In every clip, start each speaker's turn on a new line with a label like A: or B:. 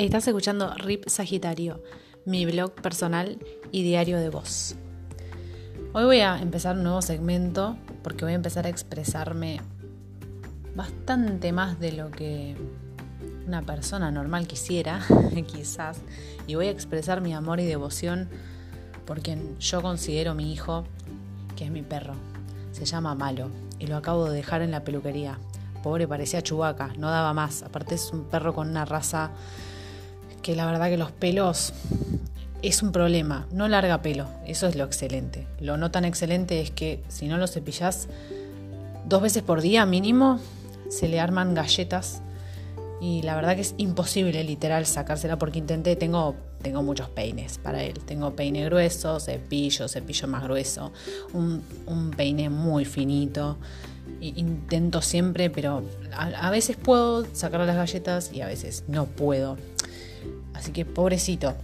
A: Estás escuchando RIP Sagitario, mi blog personal y diario de voz. Hoy voy a empezar un nuevo segmento porque voy a empezar a expresarme bastante más de lo que una persona normal quisiera, quizás, y voy a expresar mi amor y devoción por quien yo considero mi hijo, que es mi perro. Se llama Malo y lo acabo de dejar en la peluquería. Pobre, parecía chubaca, no daba más. Aparte es un perro con una raza que la verdad que los pelos es un problema. No larga pelo, eso es lo excelente. Lo no tan excelente es que si no lo cepillas dos veces por día mínimo, se le arman galletas. Y la verdad que es imposible literal sacársela porque intenté, tengo, tengo muchos peines para él. Tengo peine grueso, cepillo, cepillo más grueso, un, un peine muy finito intento siempre, pero a, veces puedo sacar las galletas y a veces no puedo. Así que pobrecito,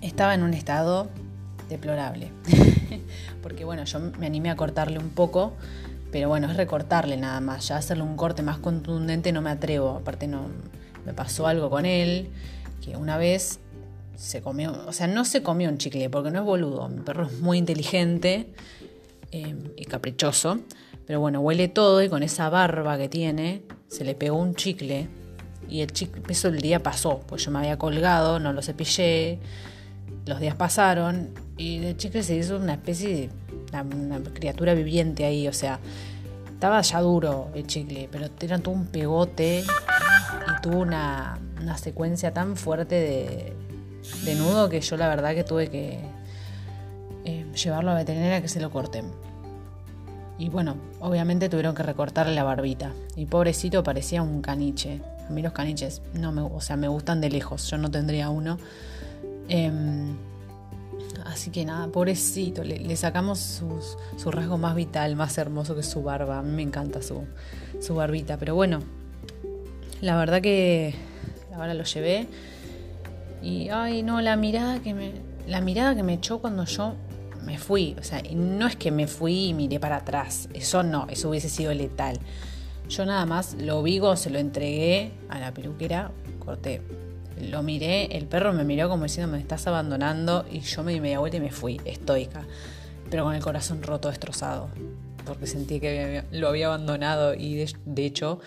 A: estaba en un estado deplorable. Porque bueno, yo me animé a cortarle un poco, pero bueno, es recortarle nada más. Ya hacerle un corte más contundente no me atrevo. Aparte no me pasó algo con él, que una vez se comió, o sea, no se comió un chicle, porque no es boludo. Mi perro es muy inteligente eh, y caprichoso. Pero bueno, huele todo y con esa barba que tiene, se le pegó un chicle. Y el chicle, eso el día pasó, pues yo me había colgado, no lo cepillé. Los días pasaron y el chicle se hizo una especie de una, criatura viviente ahí, o sea, estaba ya duro el chicle, pero era todo un pegote y tuvo una, secuencia tan fuerte de, nudo que yo la verdad que tuve que eh, llevarlo a veterinaria que se lo corten. Y bueno, obviamente tuvieron que recortarle la barbita. Y pobrecito parecía un caniche. A mí los caniches no me, o sea, me gustan de lejos. Yo no tendría uno. Em, así que nada, pobrecito. Le, sacamos su rasgo más vital, más hermoso que su barba. A mí me encanta su, su barbita. Pero bueno, la verdad que ahora lo llevé. Y ay no, la mirada que me. La mirada que me echó cuando yo me fui. O sea, no es que me fui y miré para atrás. Eso no, eso hubiese sido letal. Yo nada más lo vigo, se lo entregué a la peluquera, corté. Lo miré, el perro me miró como diciendo me estás abandonando y yo me di media vuelta y me fui, estoica, pero con el corazón roto, destrozado, porque sentí que lo había abandonado y de, hecho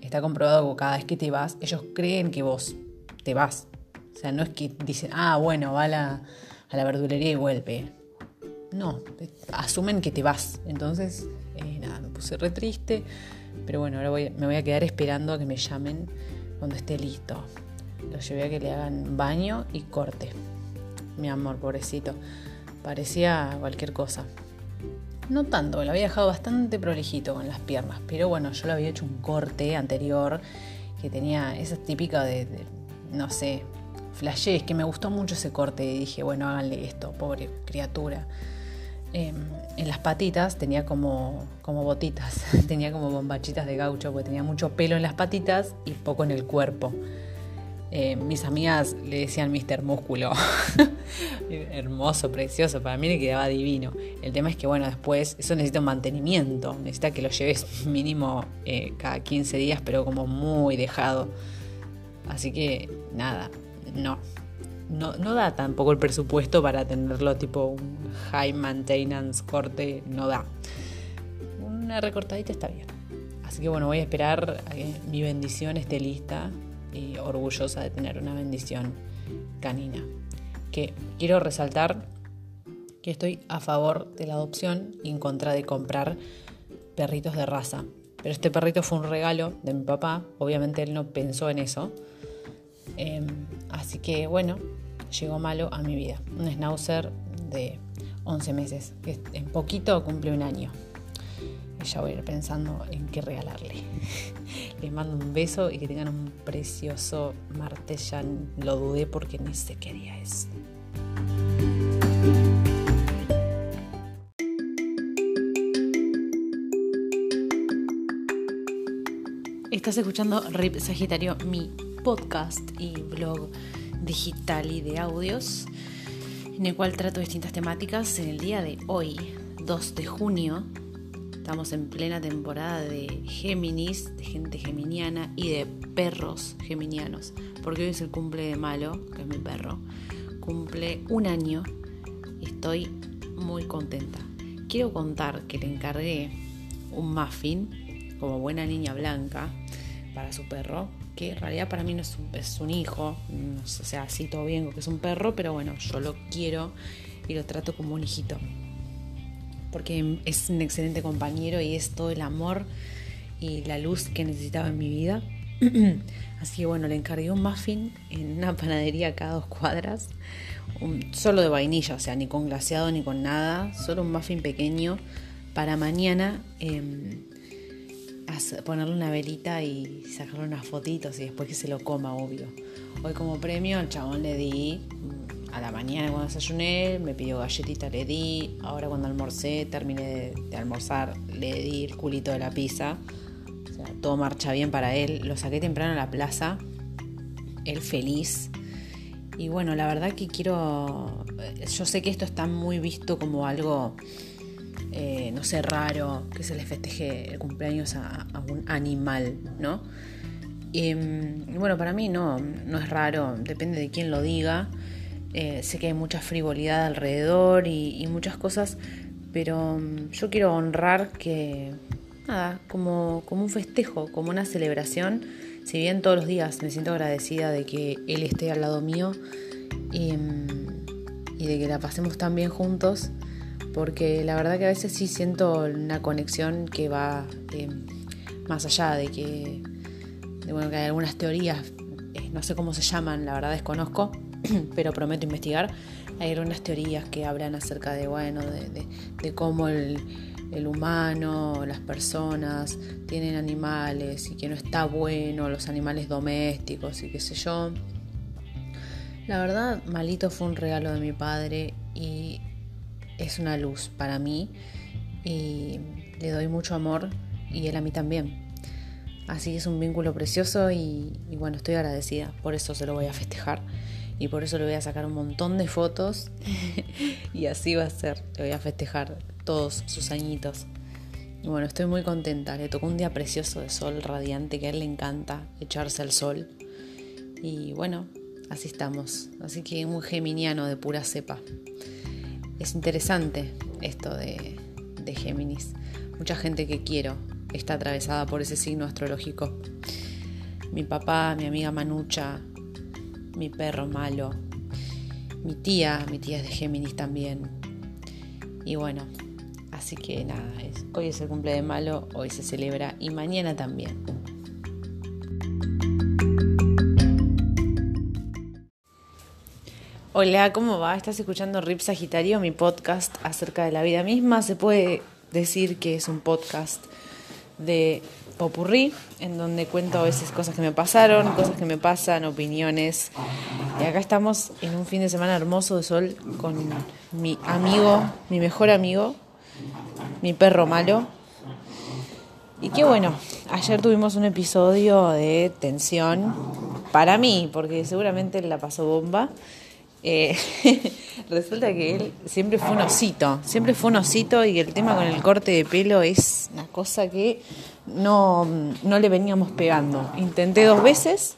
A: está comprobado que cada vez que te vas, ellos creen que vos te vas. O sea, no es que dicen, ah, bueno, va a la, a la verdulería y vuelve. No, asumen que te vas. Entonces, eh, nada, me puse re triste. Pero bueno, ahora me voy a quedar esperando a que me llamen cuando esté listo. Lo llevé a que le hagan baño y corte. Mi amor, pobrecito. Parecía cualquier cosa. No tanto, lo había dejado bastante prolijito con las piernas. Pero bueno, yo le había hecho un corte anterior que tenía esa típica de, no sé, flashé. Que me gustó mucho ese corte y dije, bueno, háganle esto, pobre criatura. Em, en las patitas tenía como, como botitas, tenía como bombachitas de gaucho, porque tenía mucho pelo en las patitas y poco en el cuerpo. Em, mis amigas le decían Mr. Músculo. Hermoso, precioso, para mí le quedaba divino. El tema es que, bueno, después eso necesita un mantenimiento, necesita que lo lleves mínimo eh, cada 15 días, pero como muy dejado. Así que, nada, no, no, da tampoco el presupuesto para tenerlo tipo un high maintenance corte, no da. Una recortadita está bien. Así que bueno, voy a esperar a que mi bendición esté lista y orgullosa de tener una bendición canina. Que quiero resaltar que estoy a favor de la adopción y en contra de comprar perritos de raza. Pero este perrito fue un regalo de mi papá, obviamente él no pensó en eso. Em, así que bueno, llegó malo a mi vida. Un schnauzer de 11 meses, que en poquito cumple un año. Y ya voy a ir pensando en qué regalarle. Les mando un beso y que tengan un precioso martes. Ya lo dudé porque ni sé qué día es. Estás escuchando Rip Sagitario, mi podcast y blog digital y de audios, en el cual trato distintas temáticas. En el día de hoy, 2 de junio, Estamos en plena temporada de Géminis, de gente geminiana y de perros geminianos. Porque hoy es el cumple de Malo, que es mi perro. Cumple un año y estoy muy contenta. Quiero contar que le encargué un muffin, como buena niña blanca, para su perro, que en realidad para mí no es un, es un hijo, o sea, así todo bien, que es un perro, pero bueno, yo lo quiero y lo trato como un hijito porque es un excelente compañero y es todo el amor y la luz que necesitaba en mi vida. Así que bueno, le encargué un muffin en una panadería cada dos cuadras, solo de vainilla, o sea, ni con glaseado ni con nada, solo un muffin pequeño para mañana em, ponerle una velita y sacarle unas fotitos y después que se lo coma, obvio. Hoy como premio al chabón le di a la mañana cuando desayuné, me pidió galletita, le di. Ahora cuando almorcé, terminé de, almorzar, le di el culito de la pizza. O sea, todo marcha bien para él. Lo saqué temprano a la plaza, él feliz. Y bueno, la verdad que quiero. Yo sé que esto está muy visto como algo, eh, no sé, raro, que se le festeje el cumpleaños a, un animal, ¿no? Y, mm, bueno, para mí no, no es raro, depende de quién lo diga. Eh, sé que hay mucha frivolidad alrededor y, muchas cosas, pero mm, yo quiero honrar que, nada, como, como un festejo, como una celebración, si bien todos los días me siento agradecida de que él esté al lado mío y, mm, de que la pasemos tan bien juntos, porque la verdad que a veces sí siento una conexión que va más allá de que, bueno, que hay algunas teorías, eh, no sé cómo se llaman, la verdad desconozco, pero prometo investigar. Hay algunas teorías que hablan acerca de, bueno, de, cómo el, humano, las personas tienen animales y que no está bueno los animales domésticos y qué sé yo. La verdad, Malito fue un regalo de mi padre y es una luz para mí y le doy mucho amor y él a mí también. Así es un vínculo precioso y, y bueno, estoy agradecida, por eso se lo voy a festejar y por eso le voy a sacar un montón de fotos y así va a ser, le voy a festejar todos sus añitos. Y bueno, estoy muy contenta, le tocó un día precioso de sol radiante que a él le encanta echarse al sol. Y bueno, así estamos, así que un geminiano de pura cepa. Es interesante esto de, de Géminis. Mucha gente que quiero está atravesada por ese signo astrológico. Mi papá, mi amiga Manucha, mi perro malo, mi tía, mi tía es de Géminis también. Y bueno, así que nada, hoy es el cumple de Malo, hoy se celebra y mañana también. Hola, ¿cómo va? ¿Estás escuchando Rip Sagitario, mi podcast acerca de la vida misma? Se puede decir que es un podcast de popurrí, en donde cuento a veces cosas que me pasaron, cosas que me pasan, opiniones. Y acá estamos en un fin de semana hermoso de sol con mi amigo, mi mejor amigo, mi perro malo. Y qué bueno, ayer tuvimos un episodio de tensión para mí, porque seguramente la pasó bomba. Eh, resulta que él siempre fue un osito, siempre fue un osito y el tema con el corte de pelo es una cosa que no, no le veníamos pegando. Intenté dos veces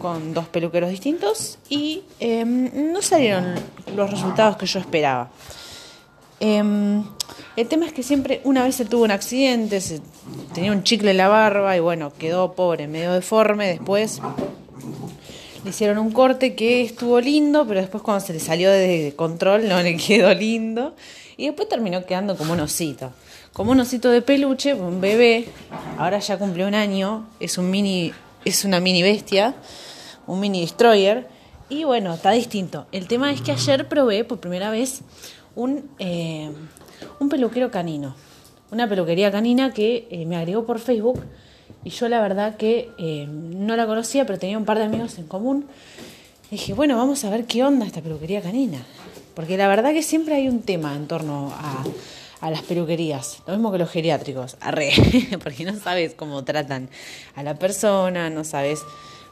A: con dos peluqueros distintos y em, no salieron los resultados que yo esperaba. Em, el tema es que siempre, una vez se tuvo un accidente, se, tenía un chicle en la barba y bueno, quedó pobre, medio deforme. Después le hicieron un corte que estuvo lindo, pero después cuando se le salió de control no le quedó lindo. Y después terminó quedando como un osito como un osito de peluche, un bebé, ahora ya cumplió un año, es un mini, es una mini bestia, un mini destroyer, y bueno, está distinto. El tema es que ayer probé por primera vez un, eh, un peluquero canino, una peluquería canina que eh, me agregó por Facebook, y yo la verdad que eh, no la conocía, pero tenía un par de amigos en común. dije, bueno, vamos a ver qué onda esta peluquería canina. Porque la verdad que siempre hay un tema en torno a, a las peluquerías, lo mismo que los geriátricos, arre, porque no sabes cómo tratan a la persona, no sabes,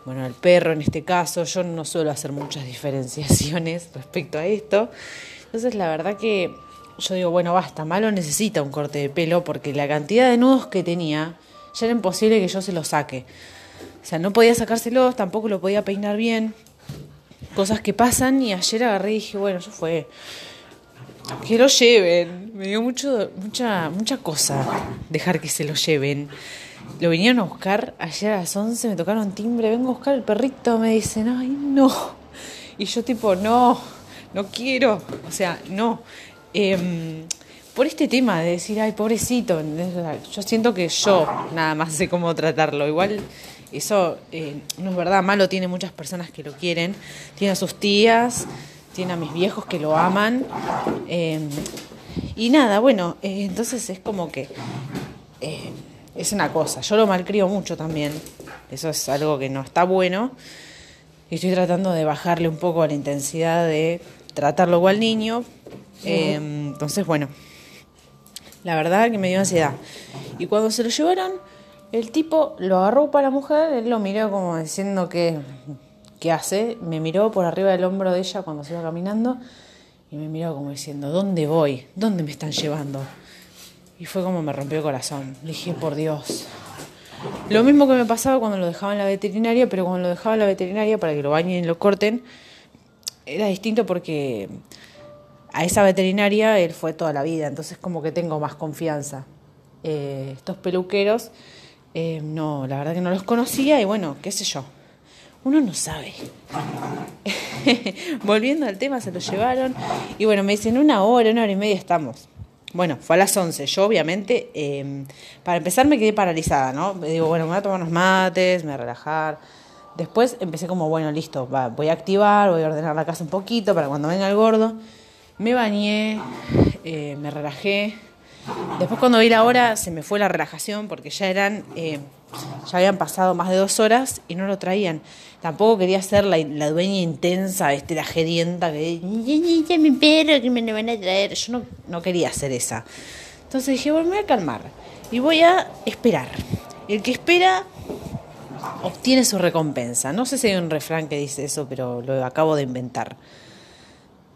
A: bueno, al perro en este caso, yo no suelo hacer muchas diferenciaciones respecto a esto, entonces la verdad que yo digo, bueno, basta, Malo necesita un corte de pelo porque la cantidad de nudos que tenía ya era imposible que yo se los saque. O sea, no podía sacárselos, tampoco lo podía peinar bien. Cosas que pasan y ayer agarré y dije, bueno, eso fue. Que lo lleven. Me dio mucho, mucha, mucha cosa dejar que se lo lleven. Lo vinieron a buscar ayer a las 11, me tocaron timbre, vengo a buscar el perrito, me dicen, ay, no. Y yo tipo, no, no quiero. O sea, no. Em, por este tema de decir, ay, pobrecito, yo siento que yo nada más sé cómo tratarlo. Igual eso eh, no es verdad, Malo tiene muchas personas que lo quieren, tiene a sus tías, tiene a mis viejos que lo aman. Em, y nada, bueno, eh, entonces es como que eh, es una cosa, yo lo malcrio mucho también, eso es algo que no está bueno. Y estoy tratando de bajarle un poco la intensidad de tratarlo igual niño. Em, entonces, bueno, la verdad que me dio ansiedad. Y cuando se lo llevaron, el tipo lo agarró para la mujer, él lo miró como diciendo que, ¿qué hace? Me miró por arriba del hombro de ella cuando se iba caminando y me miró como diciendo, ¿dónde voy? ¿Dónde me están llevando? Y fue como me rompió el corazón. Le dije, por Dios. Lo mismo que me pasaba cuando lo dejaba en la veterinaria, pero cuando lo dejaba en la veterinaria para que lo bañen y lo corten, era distinto porque a esa veterinaria él fue toda la vida, entonces como que tengo más confianza. Eh, estos peluqueros eh, no, la verdad que no los conocía y bueno, qué sé yo. Uno no sabe. Volviendo al tema, se lo llevaron y bueno, me dicen una hora, una hora y media estamos. Bueno, fue a las 11. Yo, obviamente, em, para empezar me quedé paralizada, ¿no? Digo, bueno, me voy a tomar unos mates, me voy a relajar. Después empecé como, bueno, listo, voy a activar, voy a ordenar la casa un poquito para cuando venga el gordo. Me bañé, eh, me relajé, Después cuando vi la hora se me fue la relajación porque ya eran, eh, ya habían pasado más de dos horas y no lo traían. Tampoco quería ser la, dueña intensa, este, la gerienta que ya mi perro que me lo van a traer. Yo no, no quería ser esa. Entonces dije, voy a calmar y voy a esperar. El que espera obtiene su recompensa. No sé si hay un refrán que dice eso, pero lo acabo de inventar.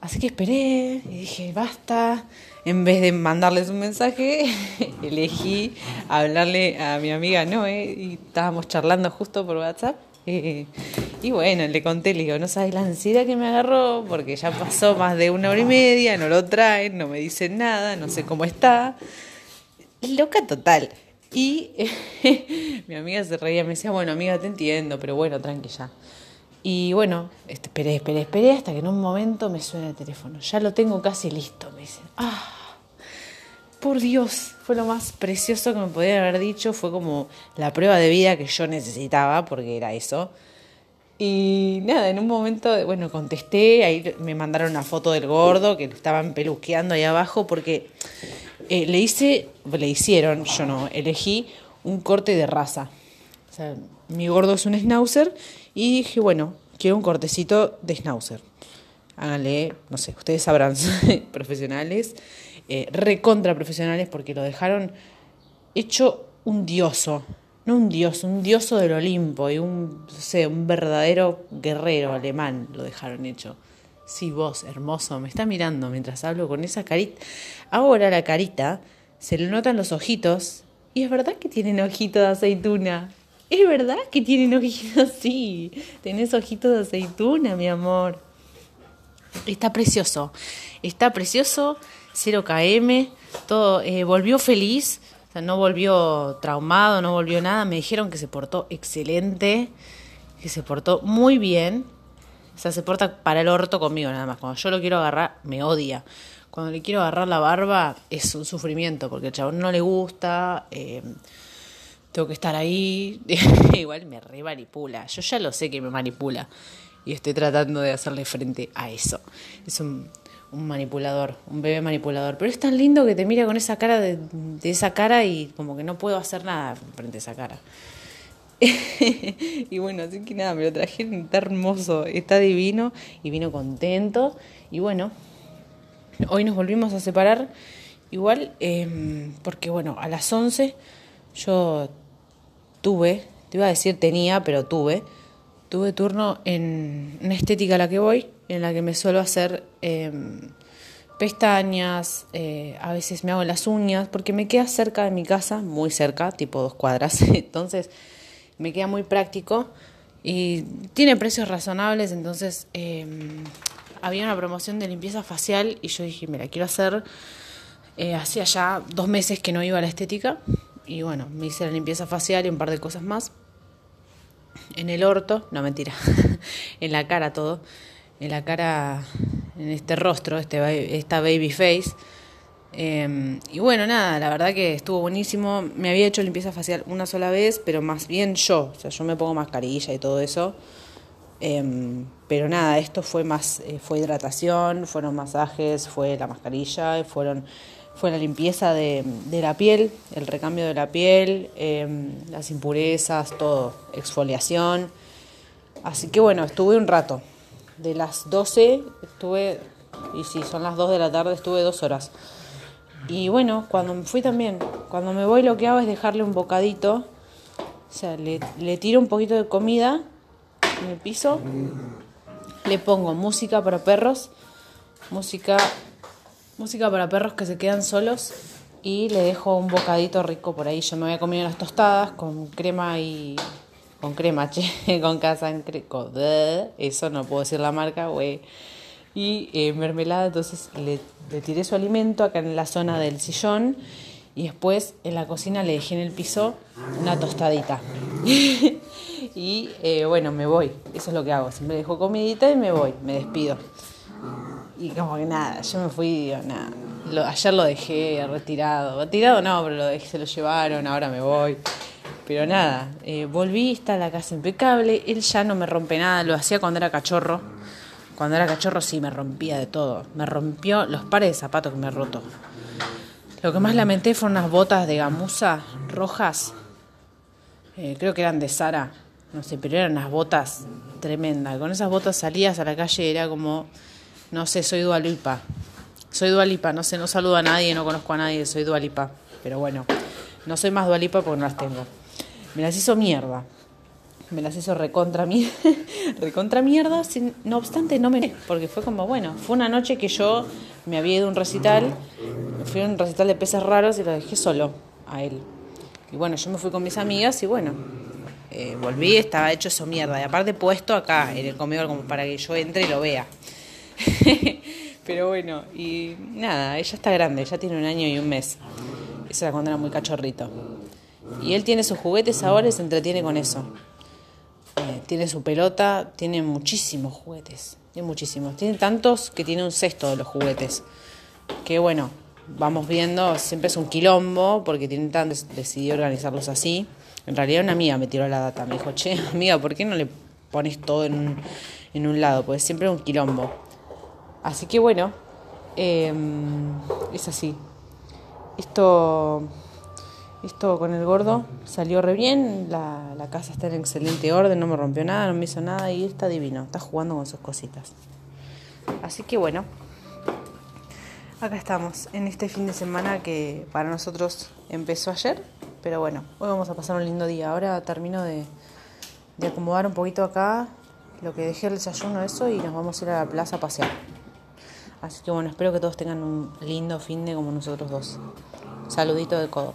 A: Así que esperé y dije, basta. En vez de mandarles un mensaje, elegí hablarle a mi amiga Noé y estábamos charlando justo por WhatsApp. Eh, y bueno, le conté, le digo, no sabes la ansiedad que me agarró porque ya pasó más de una hora y media, no lo traen, no me dicen nada, no sé cómo está. Loca total. Y mi amiga se reía, me decía, bueno, amiga, te entiendo, pero bueno, tranqui ya. Y bueno, este, esperé, esperé, esperé hasta que en un momento me suena el teléfono. Ya lo tengo casi listo, me dicen. ¡Ah! Por Dios, fue lo más precioso que me podía haber dicho. Fue como la prueba de vida que yo necesitaba, porque era eso. Y nada, en un momento, bueno, contesté, ahí me mandaron una foto del gordo que estaban peluqueando ahí abajo, porque eh, le hice, le hicieron, yo no, elegí un corte de raza. O sea, mi gordo es un schnauzer y dije, bueno, quiero un cortecito de schnauzer. Háganle, no sé, ustedes sabrán, profesionales, eh, recontra profesionales, porque lo dejaron hecho un dioso. No un dios, un dioso del Olimpo y un, no sé, un verdadero guerrero alemán lo dejaron hecho. Sí, vos, hermoso, me está mirando mientras hablo con esa carita. Ahora la carita, se le notan los ojitos, y es verdad que tienen ojitos de aceituna. Es verdad que tienen ojitos así. Tenés ojitos de aceituna, mi amor. Está precioso. Está precioso. 0 km. Todo. Eh, volvió feliz. O sea, no volvió traumado, no volvió nada. Me dijeron que se portó excelente. Que se portó muy bien. O sea, se porta para el orto conmigo nada más. Cuando yo lo quiero agarrar, me odia. Cuando le quiero agarrar la barba, es un sufrimiento. Porque al chabón no le gusta. Eh, tengo que estar ahí. Igual me re manipula. Yo ya lo sé que me manipula. Y estoy tratando de hacerle frente a eso. Es un, manipulador, un bebé manipulador. Pero es tan lindo que te mira con esa cara de, esa cara y como que no puedo hacer nada frente a esa cara. y bueno, así que nada, me lo traje, está hermoso, está divino y vino contento. Y bueno, hoy nos volvimos a separar. Igual, em, porque bueno, a las 11 yo tuve, te iba a decir tenía, pero tuve, tuve turno en una estética a la que voy, en la que me suelo hacer em, pestañas, eh, a veces me hago las uñas, porque me queda cerca de mi casa, muy cerca, tipo dos cuadras, entonces me queda muy práctico y tiene precios razonables, entonces em, había una promoción de limpieza facial y yo dije, mira, quiero hacer, eh, hacía ya dos meses que no iba a la estética y bueno, me hice la limpieza facial y un par de cosas más. En el orto, no mentira, en la cara todo, en la cara en este rostro, este, esta baby face. Em, y bueno, nada, la verdad que estuvo buenísimo. Me había hecho limpieza facial una sola vez, pero más bien yo. O sea, yo me pongo mascarilla y todo eso. Em, pero nada, esto fue más, eh, fue hidratación, fueron masajes, fue la mascarilla, fueron, fue la limpieza de, de la piel, el recambio de la piel, em, las impurezas, todo, exfoliación. Así que bueno, estuve un rato de las 12 estuve, y si son las 2 de la tarde, estuve dos horas. Y bueno, cuando me fui también, cuando me voy lo que hago es dejarle un bocadito, o sea, le, le tiro un poquito de comida en el piso, le pongo música para perros, música, música para perros que se quedan solos y le dejo un bocadito rico por ahí. Yo me voy a comer unas tostadas con crema y con crema, che, con casa en eso no puedo decir la marca, güey. Y eh, mermelada, entonces le, le, tiré su alimento acá en la zona del sillón y después en la cocina le dejé en el piso una tostadita. y eh, bueno, me voy, eso es lo que hago, siempre dejo comidita y me voy, me despido. Y como que nada, yo me fui, digo, nada, ayer lo dejé retirado, retirado no, pero lo dejé, se lo llevaron, ahora me voy. Pero nada, eh, volví, está la casa impecable, él ya no me rompe nada, lo hacía cuando era cachorro. Cuando era cachorro sí me rompía de todo. Me rompió los pares de zapatos que me roto. Lo que más lamenté fueron unas botas de gamuza rojas. Eh, creo que eran de Sara. No sé, pero eran unas botas tremendas. Con esas botas salías a la calle era como, no sé, soy Dualipa. Soy Dualipa, no sé, no saludo a nadie, no conozco a nadie, soy Dualipa. Pero bueno, no soy más Dualipa porque no las tengo. Me las hizo mierda. Me las hizo recontra, mierda. Sin, no obstante, no me. Porque fue como, bueno, fue una noche que yo me había ido a un recital. Fui a un recital de peces raros y lo dejé solo a él. Y bueno, yo me fui con mis amigas y bueno, eh, volví, estaba hecho eso mierda. Y aparte puesto acá en el comedor como para que yo entre y lo vea. Pero bueno, y nada, ella está grande, ya tiene un año y un mes. Esa era cuando era muy cachorrito. Y él tiene sus juguetes ahora y se entretiene con eso. Eh, tiene su pelota, tiene muchísimos juguetes. Tiene muchísimos. Tiene tantos que tiene un cesto de los juguetes. Que bueno, vamos viendo, siempre es un quilombo porque tiene tan decidió organizarlos así. En realidad una amiga me tiró la data, me dijo, che, amiga, ¿por qué no le pones todo en un, en un lado? Pues siempre es un quilombo. Así que bueno, em, es así. Esto esto con el gordo salió re bien, la, la, casa está en excelente orden, no me rompió nada, no me hizo nada y está divino, está jugando con sus cositas. Así que bueno, acá estamos en este fin de semana que para nosotros empezó ayer, pero bueno, hoy vamos a pasar un lindo día. Ahora termino de, de acomodar un poquito acá lo que dejé el desayuno, eso, y nos vamos a ir a la plaza a pasear. Así que bueno, espero que todos tengan un lindo fin de como nosotros dos. Saludito de codo.